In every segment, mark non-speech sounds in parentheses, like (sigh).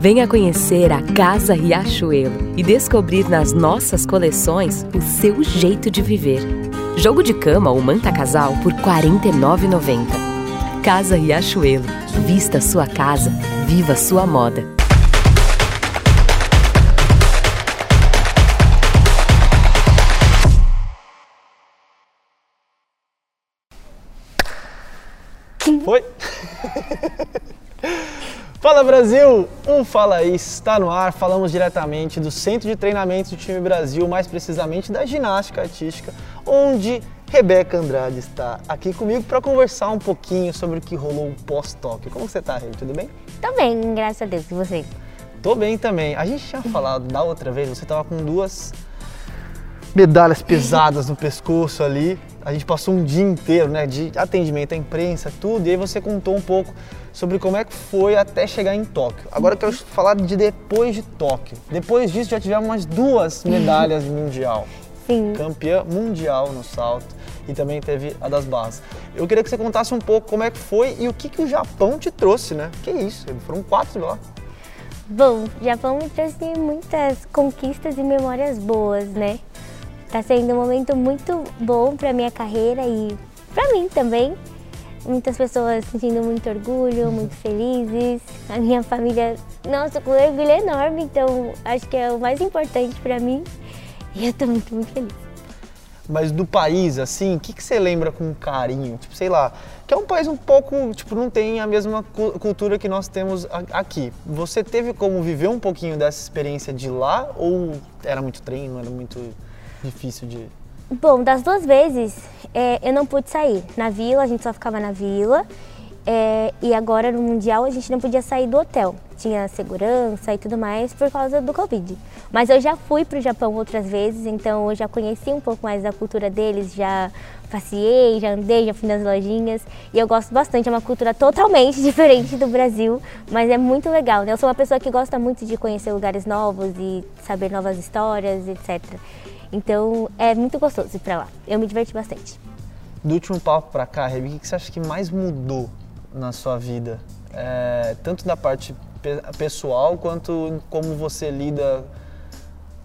Venha conhecer a Casa Riachuelo e descobrir nas nossas coleções o seu jeito de viver. Jogo de cama ou manta casal por R$ 49,90. Casa Riachuelo. Vista sua casa, viva sua moda. Foi? (laughs) Fala Brasil! Um Fala Aí está no ar. Falamos diretamente do Centro de Treinamento do Time Brasil, mais precisamente da ginástica artística, onde Rebeca Andrade está aqui comigo para conversar um pouquinho sobre o que rolou pós-Tóquio. Como você está, Rei? Tudo bem? Tô bem, graças a Deus. E você? Tô bem também. A gente tinha falado da outra vez, você estava com duas medalhas pesadas no pescoço ali. A gente passou um dia inteiro, né, de atendimento à imprensa, tudo, e aí você contou um pouco sobre como é que foi até chegar em Tóquio. Agora eu quero falar de depois de Tóquio. Depois disso já tivemos umas duas (laughs) medalhas mundial. Sim. Campeã mundial no salto e também teve a das barras. Eu queria que você contasse um pouco como é que foi e o que, que o Japão te trouxe, né? Que isso, foram quatro lá. Bom, o Japão me trouxe muitas conquistas e memórias boas, né? Tá sendo um momento muito bom para minha carreira e para mim também. Muitas pessoas sentindo muito orgulho, muito felizes. A minha família, nossa, com orgulho enorme, então acho que é o mais importante para mim. E eu tô muito, muito feliz. Mas do país, assim, o que, que você lembra com carinho? Tipo, sei lá, que é um país um pouco, tipo, não tem a mesma cultura que nós temos aqui. Você teve como viver um pouquinho dessa experiência de lá ou era muito treino, era muito difícil de. Bom, das duas vezes é, eu não pude sair. Na vila, a gente só ficava na vila. É, e agora no Mundial a gente não podia sair do hotel. Tinha segurança e tudo mais por causa do Covid. Mas eu já fui para o Japão outras vezes, então eu já conheci um pouco mais da cultura deles, já passeei, já andei, já fui nas lojinhas. E eu gosto bastante, é uma cultura totalmente (laughs) diferente do Brasil, mas é muito legal. Né? Eu sou uma pessoa que gosta muito de conhecer lugares novos e saber novas histórias, etc. Então é muito gostoso ir para lá. Eu me diverti bastante. Do último papo para cá, Rebi, o que você acha que mais mudou na sua vida? É, tanto da parte pessoal quanto como você lida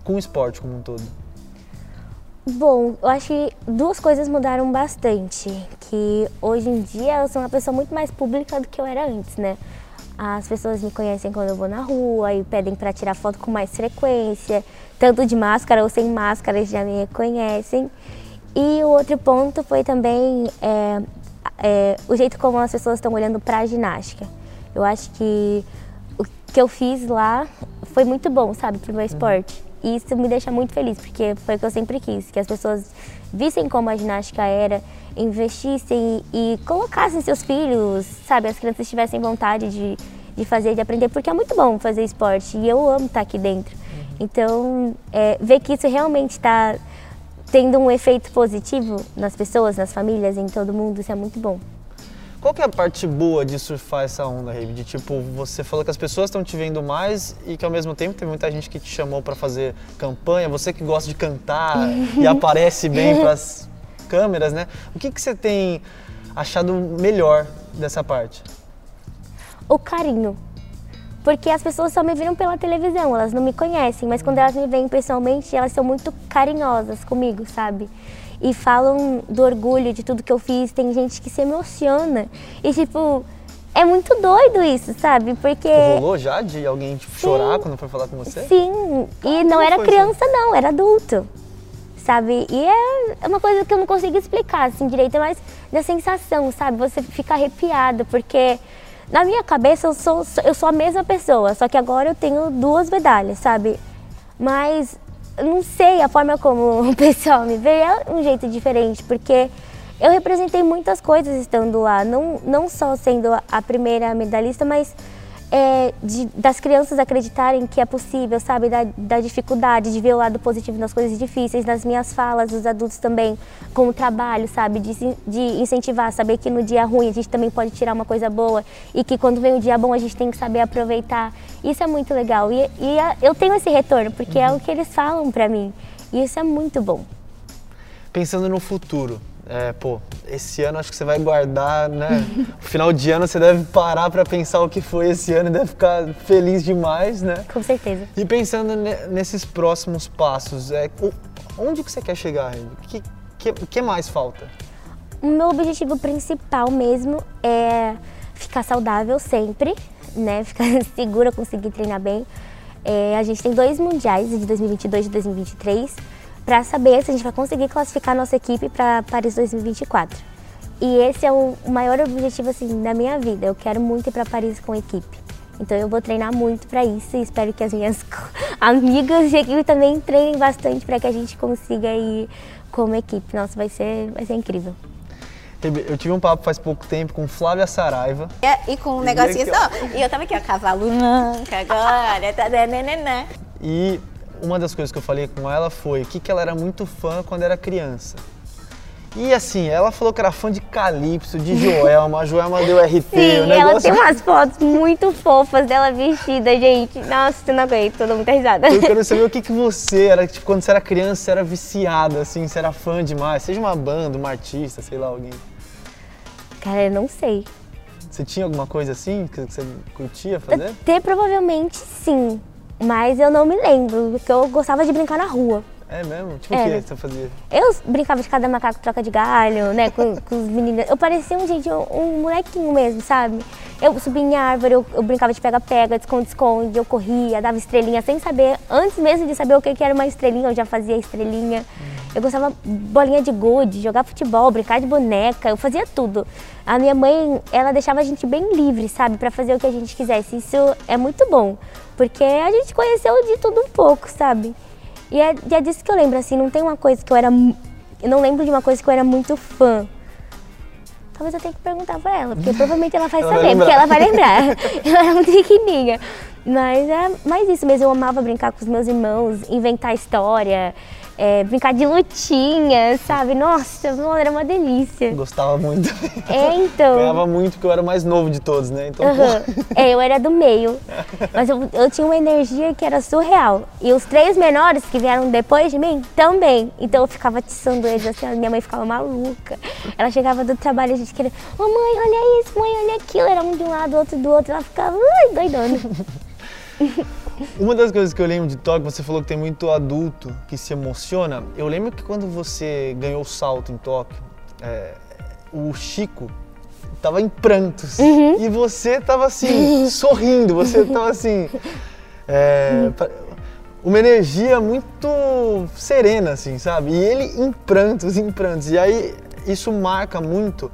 com o esporte como um todo. Bom, eu acho que duas coisas mudaram bastante. Que hoje em dia eu sou uma pessoa muito mais pública do que eu era antes, né? As pessoas me conhecem quando eu vou na rua e pedem para tirar foto com mais frequência, tanto de máscara ou sem máscara, eles já me reconhecem. E o outro ponto foi também é, é, o jeito como as pessoas estão olhando para a ginástica. Eu acho que o que eu fiz lá foi muito bom, sabe, para o meu esporte. E isso me deixa muito feliz, porque foi o que eu sempre quis, que as pessoas vissem como a ginástica era, investissem e, e colocassem seus filhos, sabe, as crianças tivessem vontade de, de fazer, de aprender, porque é muito bom fazer esporte e eu amo estar aqui dentro. Uhum. Então, é, ver que isso realmente está tendo um efeito positivo nas pessoas, nas famílias, em todo mundo, isso é muito bom. Qual que é a parte boa de surfar essa onda, Rave? De tipo, você falou que as pessoas estão te vendo mais e que ao mesmo tempo tem muita gente que te chamou para fazer campanha, você que gosta de cantar (laughs) e aparece bem para as câmeras, né? O que, que você tem achado melhor dessa parte? O carinho. Porque as pessoas só me viram pela televisão, elas não me conhecem, mas quando elas me veem pessoalmente, elas são muito carinhosas comigo, sabe? e falam do orgulho de tudo que eu fiz. Tem gente que se emociona. E, tipo, é muito doido isso, sabe? Porque. Rolou já de alguém tipo, chorar quando foi falar com você? Sim, e não era criança, não, era adulto. Sabe? E é, é uma coisa que eu não consigo explicar assim direito, mas da sensação, sabe? Você fica arrepiado, porque na minha cabeça eu sou, eu sou a mesma pessoa, só que agora eu tenho duas medalhas, sabe? Mas não sei, a forma como (laughs) o pessoal me vê é um jeito diferente, porque eu representei muitas coisas estando lá, não, não só sendo a primeira medalhista, mas é, de, das crianças acreditarem que é possível, sabe? Da, da, dificuldade, de ver o lado positivo nas coisas difíceis, nas minhas falas, dos adultos também, com o trabalho, sabe? De, de incentivar, saber que no dia ruim a gente também pode tirar uma coisa boa e que quando vem o dia bom a gente tem que saber aproveitar. Isso é muito legal e, e eu tenho esse retorno, porque uhum. é o que eles falam para mim. E isso é muito bom. Pensando no futuro, é, pô, esse ano acho que você vai guardar, né? Final de ano você deve parar para pensar o que foi esse ano e deve ficar feliz demais, né? Com certeza. E pensando nesses próximos passos, é, onde que você quer chegar, O que, que, que mais falta? O meu objetivo principal mesmo é ficar saudável sempre, né? Ficar (laughs) segura, conseguir treinar bem. É, a gente tem dois mundiais, de 2022 e 2023 para saber se a gente vai conseguir classificar nossa equipe para Paris 2024. E esse é o maior objetivo assim da minha vida. Eu quero muito ir para Paris com a equipe. Então eu vou treinar muito para isso e espero que as minhas (laughs) amigas de equipe também treinem bastante para que a gente consiga ir como equipe. Nossa, vai ser, vai ser incrível. Eu tive um papo faz pouco tempo com Flávia Saraiva. É, e com um negocinho só. E eu tava aqui, ó, cavalo manca agora, tá, né, né, né, né. E uma das coisas que eu falei com ela foi que, que ela era muito fã quando era criança. E assim, ela falou que era fã de Calypso, de Joelma, a (laughs) Joelma deu RT. Sim, o negócio... ela tem (laughs) umas fotos muito fofas dela vestida, gente. Nossa, eu não aguento, tô dando muita risada. Eu quero saber o que, (laughs) que você era, tipo, quando você era criança, você era viciada, assim, você era fã demais, seja uma banda, uma artista, sei lá, alguém. Cara, eu não sei. Você tinha alguma coisa assim que você curtia fazer? Ter provavelmente sim. Mas eu não me lembro, porque eu gostava de brincar na rua. É mesmo? Tipo o que você fazia? Eu brincava de cada macaco troca de galho, né, com, (laughs) com os meninos. Eu parecia um, gente, um, um molequinho mesmo, sabe? Eu subia em árvore, eu, eu brincava de pega-pega, de esconde-esconde, eu corria, dava estrelinha sem saber, antes mesmo de saber o que, que era uma estrelinha, eu já fazia estrelinha. Eu gostava bolinha de gude, jogar futebol, brincar de boneca, eu fazia tudo. A minha mãe, ela deixava a gente bem livre, sabe, para fazer o que a gente quisesse. Isso é muito bom, porque a gente conheceu de tudo um pouco, sabe? E é, e é disso que eu lembro, assim, não tem uma coisa que eu era. Eu não lembro de uma coisa que eu era muito fã. Talvez eu tenha que perguntar pra ela, porque provavelmente ela vai ela saber, vai porque ela vai lembrar. eu era muito pequenininha. Mas é mais isso mesmo, eu amava brincar com os meus irmãos, inventar história é, brincar de lutinha, sabe? Nossa, era uma delícia. Gostava muito. É, então. (laughs) Ganhava muito porque eu era o mais novo de todos, né? Então, uhum. É, eu era do meio. Mas eu, eu tinha uma energia que era surreal. E os três menores que vieram depois de mim também. Então eu ficava atiçando eles assim, minha mãe ficava maluca. Ela chegava do trabalho e a gente queria, ô oh, mãe, olha isso, mãe, olha aquilo. Era um de um lado, outro do outro. Ela ficava, ai, doidona. (laughs) Uma das coisas que eu lembro de Tóquio, você falou que tem muito adulto que se emociona. Eu lembro que quando você ganhou o salto em Tóquio, é, o Chico tava em prantos uhum. e você tava assim, (laughs) sorrindo, você tava assim. É, uma energia muito serena, assim, sabe? E ele em prantos, em prantos. E aí isso marca muito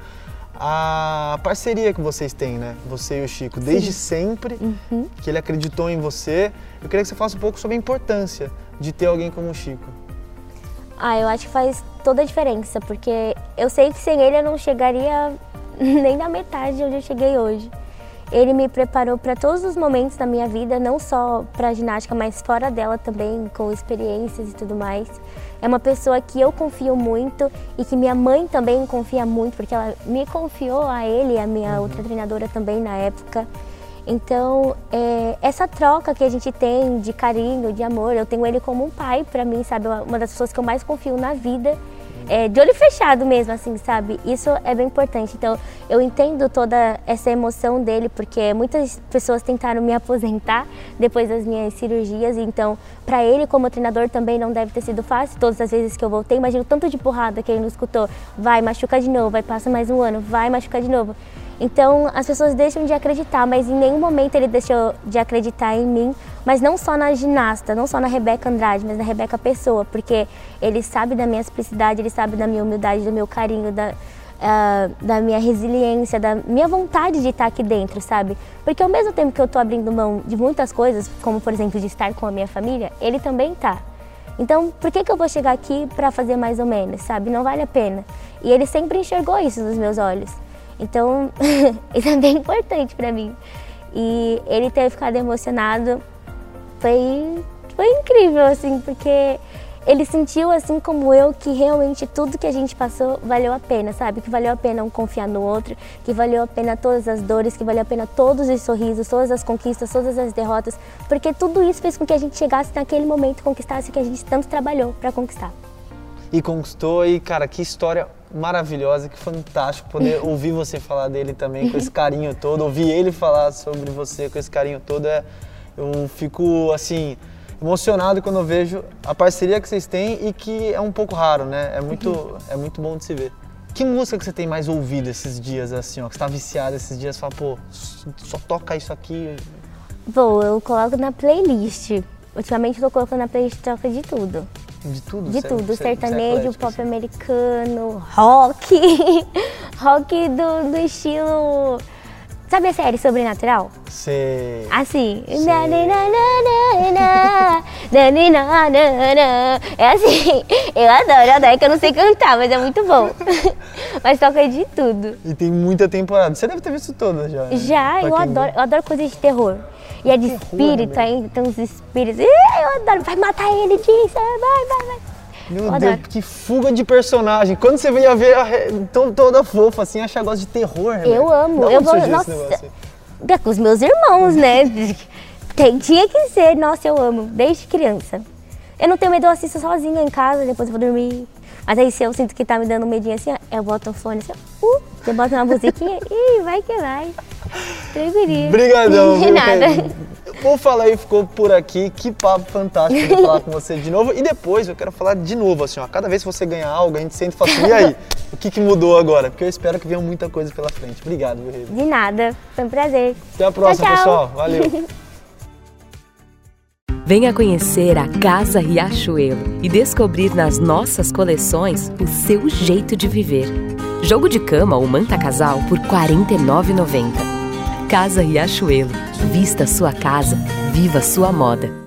a parceria que vocês têm, né? Você e o Chico, desde Sim. sempre, uhum. que ele acreditou em você. Eu queria que você falasse um pouco sobre a importância de ter alguém como o Chico. Ah, eu acho que faz toda a diferença, porque eu sei que sem ele eu não chegaria (laughs) nem na metade de onde eu cheguei hoje. Ele me preparou para todos os momentos da minha vida, não só para a ginástica, mas fora dela também, com experiências e tudo mais. É uma pessoa que eu confio muito e que minha mãe também confia muito, porque ela me confiou a ele, a minha uhum. outra treinadora também na época. Então, é, essa troca que a gente tem de carinho, de amor, eu tenho ele como um pai para mim, sabe? Uma das pessoas que eu mais confio na vida é, de olho fechado mesmo, assim, sabe? Isso é bem importante. Então, eu entendo toda essa emoção dele, porque muitas pessoas tentaram me (laughs) aposentar depois das minhas cirurgias. Então, para ele, como treinador, também não deve ter sido fácil. Todas as vezes que eu voltei, imagino tanto de porrada que ele não escutou. Vai, machuca de novo, vai, passa mais um ano, vai, machuca de novo. Então as pessoas deixam de acreditar, mas em nenhum momento ele deixou de acreditar em mim, mas não só na ginasta, não só na Rebeca Andrade, mas na Rebeca Pessoa, porque ele sabe da minha simplicidade, ele sabe da minha humildade, do meu carinho, da, uh, da minha resiliência, da minha vontade de estar aqui dentro, sabe? Porque ao mesmo tempo que eu estou abrindo mão de muitas coisas, como por exemplo de estar com a minha família, ele também está. Então, por que, que eu vou chegar aqui para fazer mais ou menos, sabe? Não vale a pena. E ele sempre enxergou isso nos meus olhos. Então, (laughs) isso é bem importante para mim. E ele ter ficado emocionado foi, foi incrível, assim, porque ele sentiu, assim como eu, que realmente tudo que a gente passou valeu a pena, sabe? Que valeu a pena um confiar no outro, que valeu a pena todas as dores, que valeu a pena todos os sorrisos, todas as conquistas, todas as derrotas, porque tudo isso fez com que a gente chegasse naquele momento, conquistasse o que a gente tanto trabalhou para conquistar. E conquistou, e cara, que história maravilhosa, que fantástico poder (laughs) ouvir você falar dele também com esse carinho todo, ouvir ele falar sobre você com esse carinho todo. É, eu fico assim emocionado quando eu vejo a parceria que vocês têm e que é um pouco raro, né? É muito, é muito bom de se ver. Que música que você tem mais ouvido esses dias, assim, ó? Que você tá viciado esses dias, fala, pô, só toca isso aqui. Bom, eu coloco na playlist. Ultimamente eu tô colocando na playlist toca de tudo. De tudo? De tudo, você- é sertanejo, eclético, pop assim. americano, rock. (laughs) rock do, do estilo. Sabe a série Sobrenatural? Sim. Assim. Sim. É assim. Eu adoro, eu adoro, é que eu não sei cantar, mas é muito bom. mas toca de tudo. E tem muita temporada. Você deve ter visto todas já. Né? Já, pra eu adoro. Vê. Eu adoro coisas de terror. E é de espírito, aí tem uns espíritos. Eu ¡Eh, adoro. Vai matar ele, Jason. Vai, vai, vai. Meu Eu Deus, adoro. que fuga de personagem. Quando você veio a ver a re- to- toda fofa, assim, achar gosta de terror, né? Eu amo, eu vou. Nossa, é com os meus irmãos, né? (laughs) Tem, tinha que ser, nossa, eu amo, desde criança. Eu não tenho medo, eu assisto sozinha em casa, depois eu vou dormir. Mas aí se eu sinto que tá me dando um medinho assim, ó, eu boto o fone assim, uh, eu boto uma musiquinha (laughs) e vai que vai. Tranquilinho. Brigadão, De (laughs) nada. Vou falar aí, ficou por aqui. Que papo fantástico de falar (laughs) com você de novo. E depois eu quero falar de novo, assim, ó. Cada vez que você ganhar algo, a gente sente e fala assim, e aí? O que, que mudou agora? Porque eu espero que venha muita coisa pela frente. Obrigado, viu? De nada, foi um prazer. Até a próxima, tchau. pessoal. Valeu. (laughs) Venha conhecer a Casa Riachuelo e descobrir nas nossas coleções o seu jeito de viver. Jogo de cama ou manta casal por R$ 49,90. Casa Riachuelo. Vista sua casa, viva sua moda.